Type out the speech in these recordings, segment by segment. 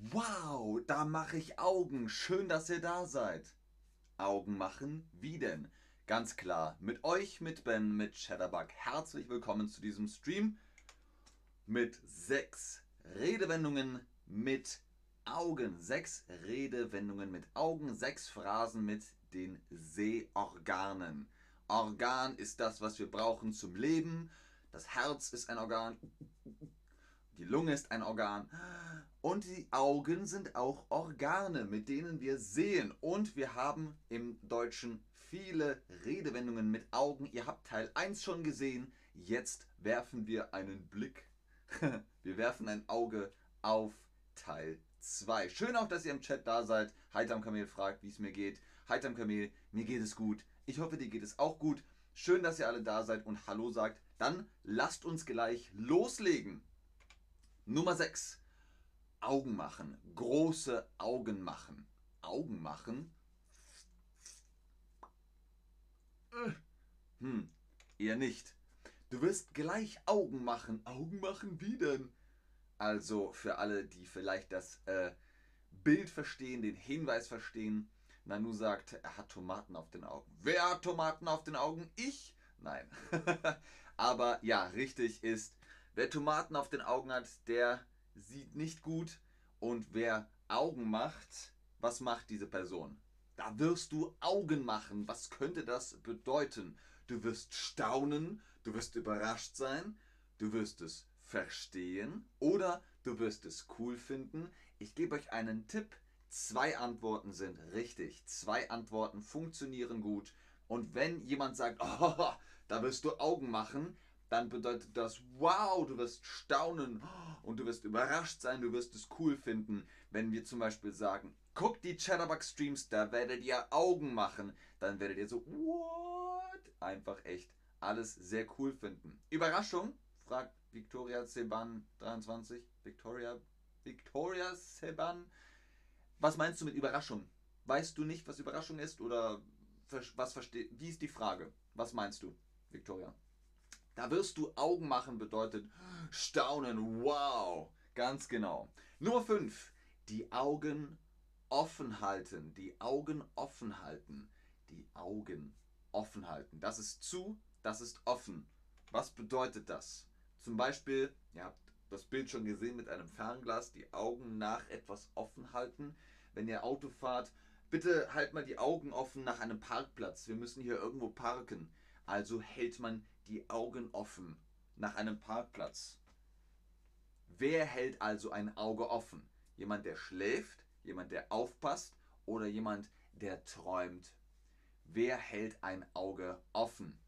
Wow, da mache ich Augen. Schön, dass ihr da seid. Augen machen? Wie denn? Ganz klar, mit euch, mit Ben, mit Shadowbug. Herzlich willkommen zu diesem Stream mit sechs Redewendungen mit Augen. Sechs Redewendungen mit Augen, sechs Phrasen mit den Sehorganen. Organ ist das, was wir brauchen zum Leben. Das Herz ist ein Organ. Die Lunge ist ein Organ. Und die Augen sind auch Organe, mit denen wir sehen. Und wir haben im Deutschen viele Redewendungen mit Augen. Ihr habt Teil 1 schon gesehen. Jetzt werfen wir einen Blick. Wir werfen ein Auge auf Teil 2. Schön auch, dass ihr im Chat da seid. Heitam Kamel fragt, wie es mir geht. Heitam Kamel, mir geht es gut. Ich hoffe, dir geht es auch gut. Schön, dass ihr alle da seid und Hallo sagt. Dann lasst uns gleich loslegen. Nummer 6. Augen machen. Große Augen machen. Augen machen? Hm, eher nicht. Du wirst gleich Augen machen. Augen machen wie denn? Also für alle, die vielleicht das äh, Bild verstehen, den Hinweis verstehen. Nanu sagt, er hat Tomaten auf den Augen. Wer hat Tomaten auf den Augen? Ich? Nein. Aber ja, richtig ist, Wer Tomaten auf den Augen hat, der sieht nicht gut. Und wer Augen macht, was macht diese Person? Da wirst du Augen machen. Was könnte das bedeuten? Du wirst staunen, du wirst überrascht sein, du wirst es verstehen oder du wirst es cool finden. Ich gebe euch einen Tipp. Zwei Antworten sind richtig. Zwei Antworten funktionieren gut. Und wenn jemand sagt, oh, da wirst du Augen machen, dann bedeutet das, wow, du wirst staunen und du wirst überrascht sein, du wirst es cool finden. Wenn wir zum Beispiel sagen, guckt die Chatterbug Streams, da werdet ihr Augen machen, dann werdet ihr so, what? Einfach echt alles sehr cool finden. Überraschung? fragt Victoria Seban 23. Victoria, Victoria Seban. Was meinst du mit Überraschung? Weißt du nicht, was Überraschung ist oder was versteht? Wie ist die Frage? Was meinst du, Victoria? Da wirst du Augen machen bedeutet staunen, wow, ganz genau. Nummer 5, die Augen offen halten, die Augen offen halten, die Augen offen halten. Das ist zu, das ist offen. Was bedeutet das? Zum Beispiel, ihr habt das Bild schon gesehen mit einem Fernglas, die Augen nach etwas offen halten. Wenn ihr Auto fahrt, bitte halt mal die Augen offen nach einem Parkplatz. Wir müssen hier irgendwo parken. Also hält man die Augen offen nach einem Parkplatz. Wer hält also ein Auge offen? Jemand, der schläft, jemand, der aufpasst oder jemand, der träumt? Wer hält ein Auge offen?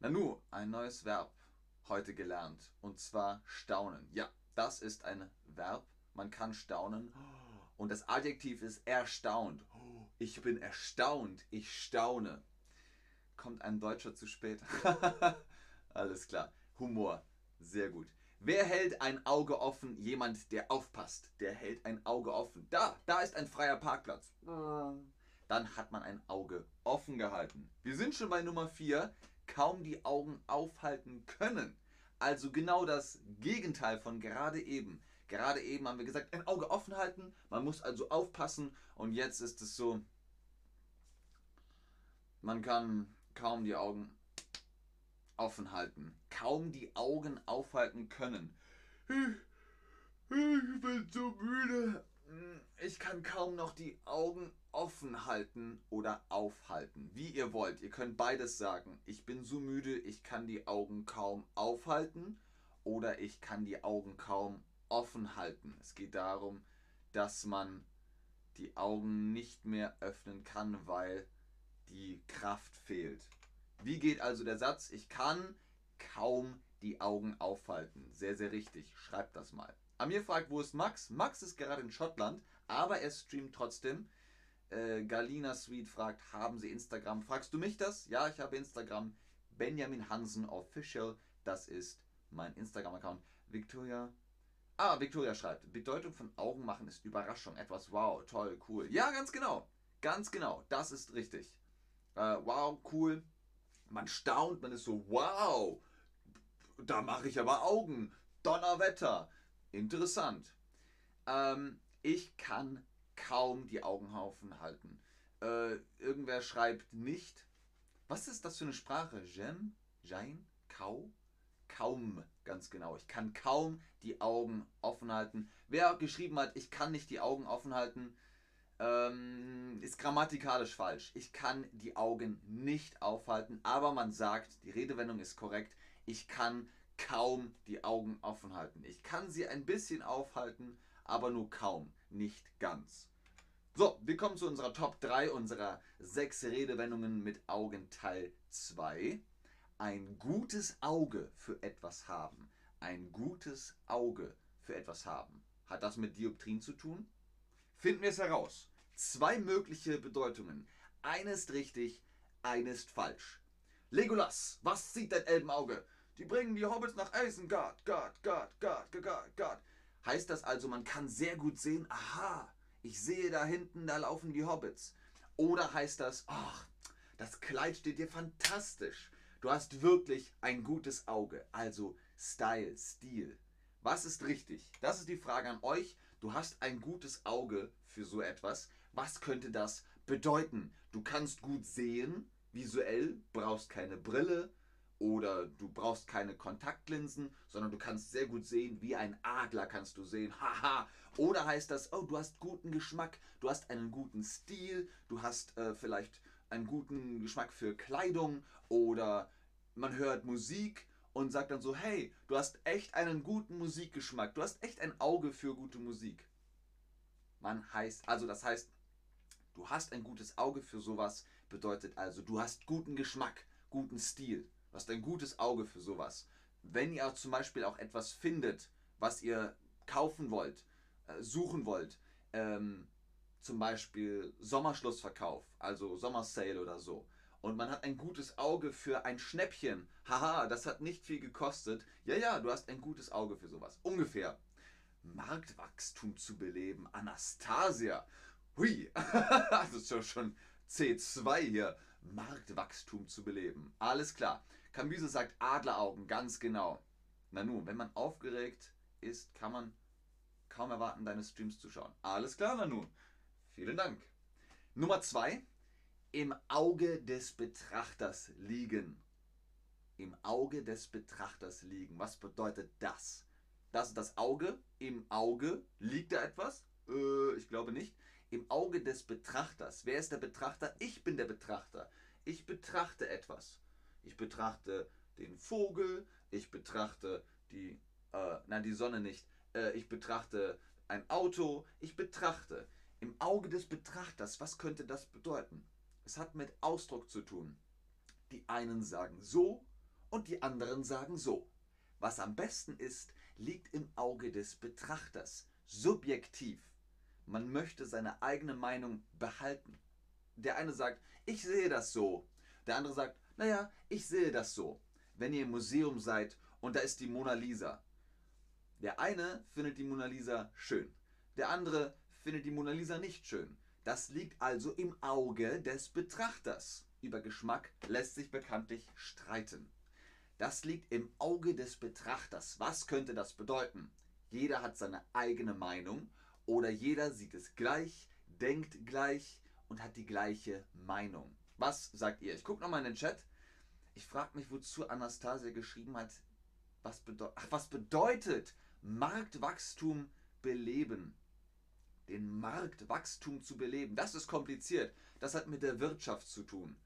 Nanu, ein neues Verb heute gelernt und zwar staunen. Ja, das ist ein Verb. Man kann staunen und das Adjektiv ist erstaunt. Ich bin erstaunt, ich staune kommt ein Deutscher zu spät. Alles klar. Humor. Sehr gut. Wer hält ein Auge offen? Jemand, der aufpasst. Der hält ein Auge offen. Da, da ist ein freier Parkplatz. Dann hat man ein Auge offen gehalten. Wir sind schon bei Nummer 4. Kaum die Augen aufhalten können. Also genau das Gegenteil von gerade eben. Gerade eben haben wir gesagt, ein Auge offen halten. Man muss also aufpassen. Und jetzt ist es so, man kann kaum die Augen offen halten. Kaum die Augen aufhalten können. Ich, ich bin so müde. Ich kann kaum noch die Augen offen halten oder aufhalten. Wie ihr wollt. Ihr könnt beides sagen. Ich bin so müde, ich kann die Augen kaum aufhalten oder ich kann die Augen kaum offen halten. Es geht darum, dass man die Augen nicht mehr öffnen kann, weil die Kraft fehlt. Wie geht also der Satz? Ich kann kaum die Augen aufhalten. Sehr, sehr richtig. Schreibt das mal. Amir fragt, wo ist Max? Max ist gerade in Schottland, aber er streamt trotzdem. Äh, Galina Sweet fragt, haben Sie Instagram? Fragst du mich das? Ja, ich habe Instagram. Benjamin Hansen Official, das ist mein Instagram-Account. Victoria. Ah, Victoria schreibt, Bedeutung von Augen machen ist Überraschung, etwas wow, toll, cool. Ja, ganz genau. Ganz genau, das ist richtig äh, wow, cool. Man staunt, man ist so, wow, da mache ich aber Augen. Donnerwetter. Interessant. Ähm, ich kann kaum die Augenhaufen halten. Äh, irgendwer schreibt nicht. Was ist das für eine Sprache? Jem? Jein? Kau? Kaum, ganz genau. Ich kann kaum die Augen offen halten. Wer geschrieben hat, ich kann nicht die Augen offen halten, ähm, ist grammatikalisch falsch. Ich kann die Augen nicht aufhalten, aber man sagt, die Redewendung ist korrekt, ich kann kaum die Augen offen halten. Ich kann sie ein bisschen aufhalten, aber nur kaum, nicht ganz. So, wir kommen zu unserer Top 3 unserer 6 Redewendungen mit Augen Teil 2. Ein gutes Auge für etwas haben. Ein gutes Auge für etwas haben. Hat das mit Dioptrien zu tun? Finden wir es heraus. Zwei mögliche Bedeutungen. Eine ist richtig, eine ist falsch. Legolas, was sieht dein Elbenauge? Die bringen die Hobbits nach Isengard. Gott, Gott, Gott, Gott, Gott. Heißt das also, man kann sehr gut sehen, aha, ich sehe da hinten, da laufen die Hobbits. Oder heißt das, ach, das Kleid steht dir fantastisch. Du hast wirklich ein gutes Auge. Also Style, Stil. Was ist richtig? Das ist die Frage an euch. Du hast ein gutes Auge für so etwas. Was könnte das bedeuten? Du kannst gut sehen, visuell, brauchst keine Brille, oder du brauchst keine Kontaktlinsen, sondern du kannst sehr gut sehen, wie ein Adler kannst du sehen. Haha. Oder heißt das, oh, du hast guten Geschmack, du hast einen guten Stil, du hast äh, vielleicht einen guten Geschmack für Kleidung oder man hört Musik und sagt dann so, hey, du hast echt einen guten Musikgeschmack, du hast echt ein Auge für gute Musik. Man heißt, also das heißt, du hast ein gutes Auge für sowas, bedeutet also, du hast guten Geschmack, guten Stil. Du hast ein gutes Auge für sowas. Wenn ihr zum Beispiel auch etwas findet, was ihr kaufen wollt, äh, suchen wollt, ähm, zum Beispiel Sommerschlussverkauf, also Sommersale oder so, und man hat ein gutes Auge für ein Schnäppchen, haha, das hat nicht viel gekostet, ja, ja, du hast ein gutes Auge für sowas. Ungefähr. Marktwachstum zu beleben, Anastasia. Hui, das ist schon C2 hier. Marktwachstum zu beleben. Alles klar. Cambyse sagt Adleraugen, ganz genau. Na nun, wenn man aufgeregt ist, kann man kaum erwarten, deine Streams zu schauen. Alles klar, Nanu. Vielen Dank. Nummer zwei. Im Auge des Betrachters liegen. Im Auge des Betrachters liegen. Was bedeutet das? Das ist das Auge. Im Auge liegt da etwas? Äh, ich glaube nicht. Im Auge des Betrachters. Wer ist der Betrachter? Ich bin der Betrachter. Ich betrachte etwas. Ich betrachte den Vogel, ich betrachte die, äh, nein, die Sonne nicht, äh, ich betrachte ein Auto, ich betrachte. Im Auge des Betrachters, was könnte das bedeuten? Es hat mit Ausdruck zu tun. Die einen sagen so und die anderen sagen so. Was am besten ist, liegt im Auge des Betrachters, subjektiv. Man möchte seine eigene Meinung behalten. Der eine sagt, ich sehe das so. Der andere sagt, naja, ich sehe das so. Wenn ihr im Museum seid und da ist die Mona Lisa. Der eine findet die Mona Lisa schön. Der andere findet die Mona Lisa nicht schön. Das liegt also im Auge des Betrachters. Über Geschmack lässt sich bekanntlich streiten. Das liegt im Auge des Betrachters. Was könnte das bedeuten? Jeder hat seine eigene Meinung oder jeder sieht es gleich, denkt gleich und hat die gleiche Meinung. Was sagt ihr? Ich gucke nochmal in den Chat. Ich frage mich, wozu Anastasia geschrieben hat. Was, bedeu Ach, was bedeutet Marktwachstum beleben? Den Marktwachstum zu beleben. Das ist kompliziert. Das hat mit der Wirtschaft zu tun.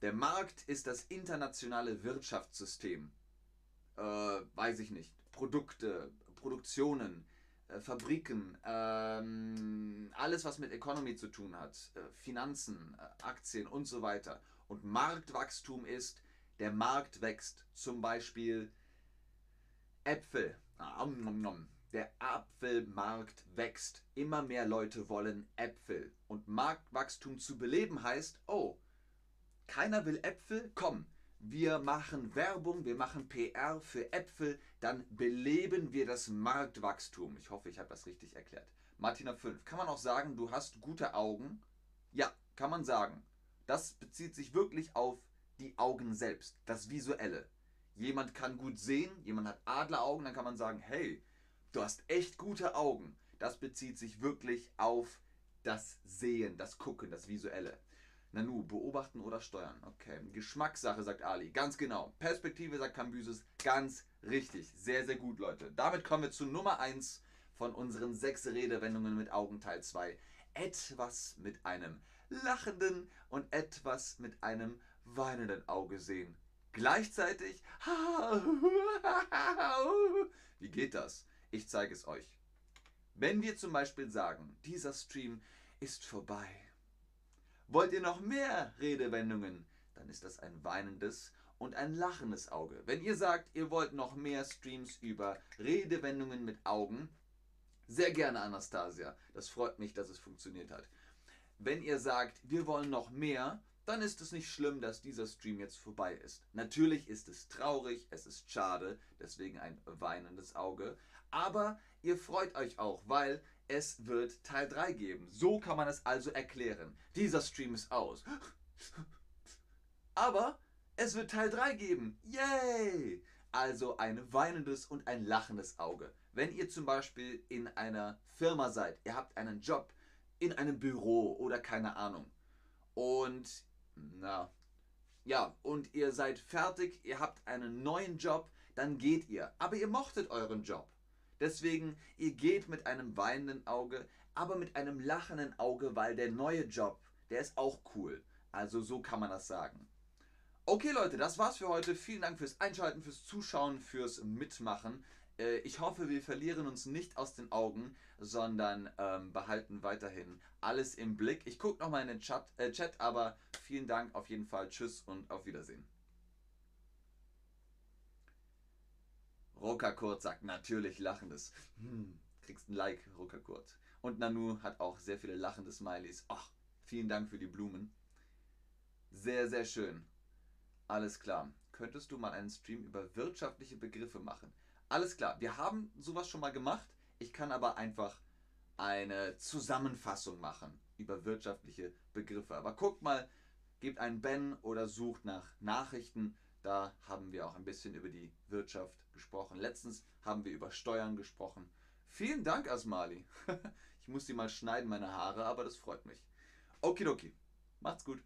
Der Markt ist das internationale Wirtschaftssystem. Äh, weiß ich nicht. Produkte, Produktionen, äh, Fabriken, ähm, alles was mit Economy zu tun hat, äh, Finanzen, äh, Aktien und so weiter. Und Marktwachstum ist, der Markt wächst. Zum Beispiel Äpfel. Der Apfelmarkt wächst. Immer mehr Leute wollen Äpfel. Und Marktwachstum zu beleben heißt, oh, keiner will Äpfel? Komm, wir machen Werbung, wir machen PR für Äpfel, dann beleben wir das Marktwachstum. Ich hoffe, ich habe das richtig erklärt. Martina 5. Kann man auch sagen, du hast gute Augen? Ja, kann man sagen. Das bezieht sich wirklich auf die Augen selbst, das Visuelle. Jemand kann gut sehen, jemand hat Adleraugen, dann kann man sagen, hey, du hast echt gute Augen. Das bezieht sich wirklich auf das Sehen, das Gucken, das Visuelle. Nanu, beobachten oder steuern. Okay. Geschmackssache, sagt Ali. Ganz genau. Perspektive, sagt Cambyses. Ganz richtig. Sehr, sehr gut, Leute. Damit kommen wir zu Nummer 1 von unseren sechs Redewendungen mit Augen Teil 2. Etwas mit einem lachenden und etwas mit einem weinenden Auge sehen. Gleichzeitig. Wie geht das? Ich zeige es euch. Wenn wir zum Beispiel sagen, dieser Stream ist vorbei Wollt ihr noch mehr Redewendungen? Dann ist das ein weinendes und ein lachendes Auge. Wenn ihr sagt, ihr wollt noch mehr Streams über Redewendungen mit Augen, sehr gerne Anastasia. Das freut mich, dass es funktioniert hat. Wenn ihr sagt, wir wollen noch mehr, dann ist es nicht schlimm, dass dieser Stream jetzt vorbei ist. Natürlich ist es traurig, es ist schade, deswegen ein weinendes Auge. Aber ihr freut euch auch, weil es wird Teil 3 geben. So kann man es also erklären. Dieser Stream ist aus. Aber es wird Teil 3 geben. Yay! Also ein weinendes und ein lachendes Auge. Wenn ihr zum Beispiel in einer Firma seid, ihr habt einen Job in einem Büro oder keine Ahnung. Und na, ja, und ihr seid fertig, ihr habt einen neuen Job, dann geht ihr. Aber ihr mochtet euren Job. Deswegen, ihr geht mit einem weinenden Auge, aber mit einem lachenden Auge, weil der neue Job, der ist auch cool. Also so kann man das sagen. Okay Leute, das war's für heute. Vielen Dank fürs Einschalten, fürs Zuschauen, fürs Mitmachen. Äh, ich hoffe, wir verlieren uns nicht aus den Augen, sondern ähm, behalten weiterhin alles im Blick. Ich gucke nochmal in den Chat, äh, Chat, aber vielen Dank auf jeden Fall. Tschüss und auf Wiedersehen. Rokakurt sagt natürlich lachendes. Hm, kriegst ein Like, Rokakurt. Und Nanu hat auch sehr viele lachende Smileys. Ach, vielen Dank für die Blumen. Sehr, sehr schön. Alles klar. Könntest du mal einen Stream über wirtschaftliche Begriffe machen? Alles klar. Wir haben sowas schon mal gemacht. Ich kann aber einfach eine Zusammenfassung machen über wirtschaftliche Begriffe. Aber guckt mal, gebt einen Ben oder sucht nach Nachrichten da haben wir auch ein bisschen über die Wirtschaft gesprochen. Letztens haben wir über Steuern gesprochen. Vielen Dank, Asmali. ich muss die mal schneiden, meine Haare, aber das freut mich. Okidoki. Macht's gut.